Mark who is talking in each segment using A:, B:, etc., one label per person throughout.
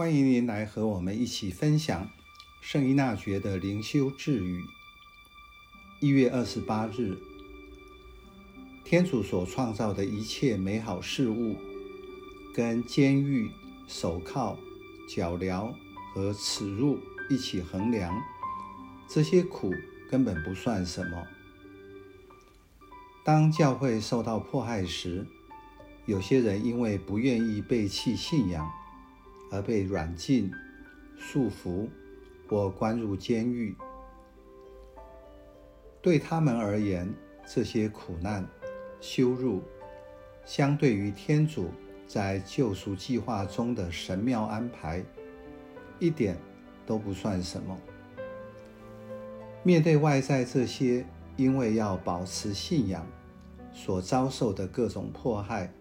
A: 欢迎您来和我们一起分享圣依纳爵的灵修治愈。一月二十八日，天主所创造的一切美好事物，跟监狱、手铐、脚镣和耻辱一起衡量，这些苦根本不算什么。当教会受到迫害时，有些人因为不愿意背弃信仰，而被软禁、束缚或关入监狱，对他们而言，这些苦难、羞辱，相对于天主在救赎计划中的神妙安排，一点都不算什么。面对外在这些因为要保持信仰所遭受的各种迫害，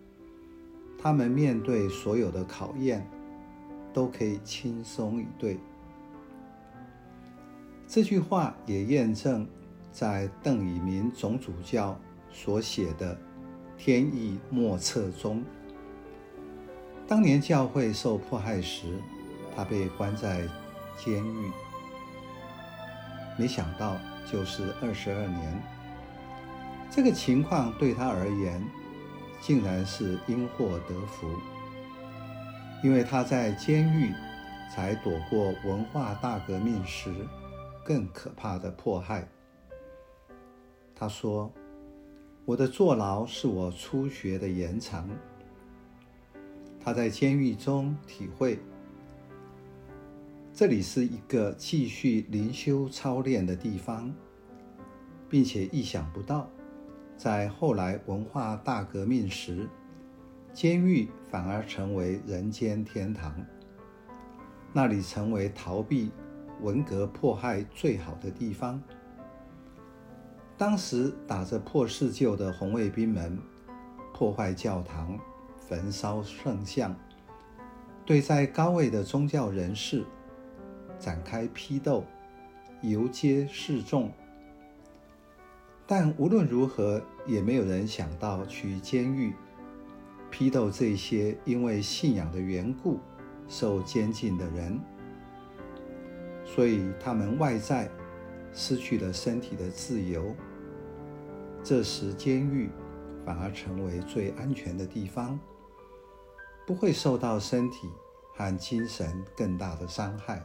A: 他们面对所有的考验，都可以轻松以对。这句话也验证在邓以明总主教所写的《天意莫测》中。当年教会受迫害时，他被关在监狱，没想到就是二十二年。这个情况对他而言，竟然是因祸得福。因为他在监狱才躲过文化大革命时更可怕的迫害。他说：“我的坐牢是我初学的延长。”他在监狱中体会，这里是一个继续灵修操练的地方，并且意想不到，在后来文化大革命时，监狱反而成为人间天堂，那里成为逃避文革迫害最好的地方。当时打着破四旧的红卫兵们破坏教堂、焚烧圣像，对在高位的宗教人士展开批斗、游街示众。但无论如何，也没有人想到去监狱。批斗这些因为信仰的缘故受监禁的人，所以他们外在失去了身体的自由。这时，监狱反而成为最安全的地方，不会受到身体和精神更大的伤害。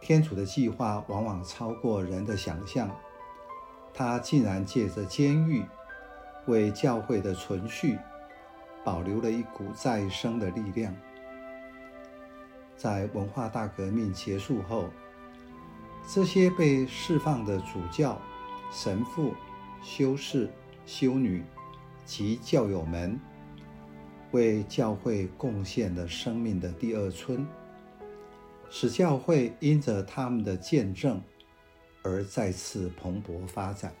A: 天主的计划往往超过人的想象，他竟然借着监狱。为教会的存续保留了一股再生的力量。在文化大革命结束后，这些被释放的主教、神父、修士、修女及教友们，为教会贡献了生命的第二春，使教会因着他们的见证而再次蓬勃发展。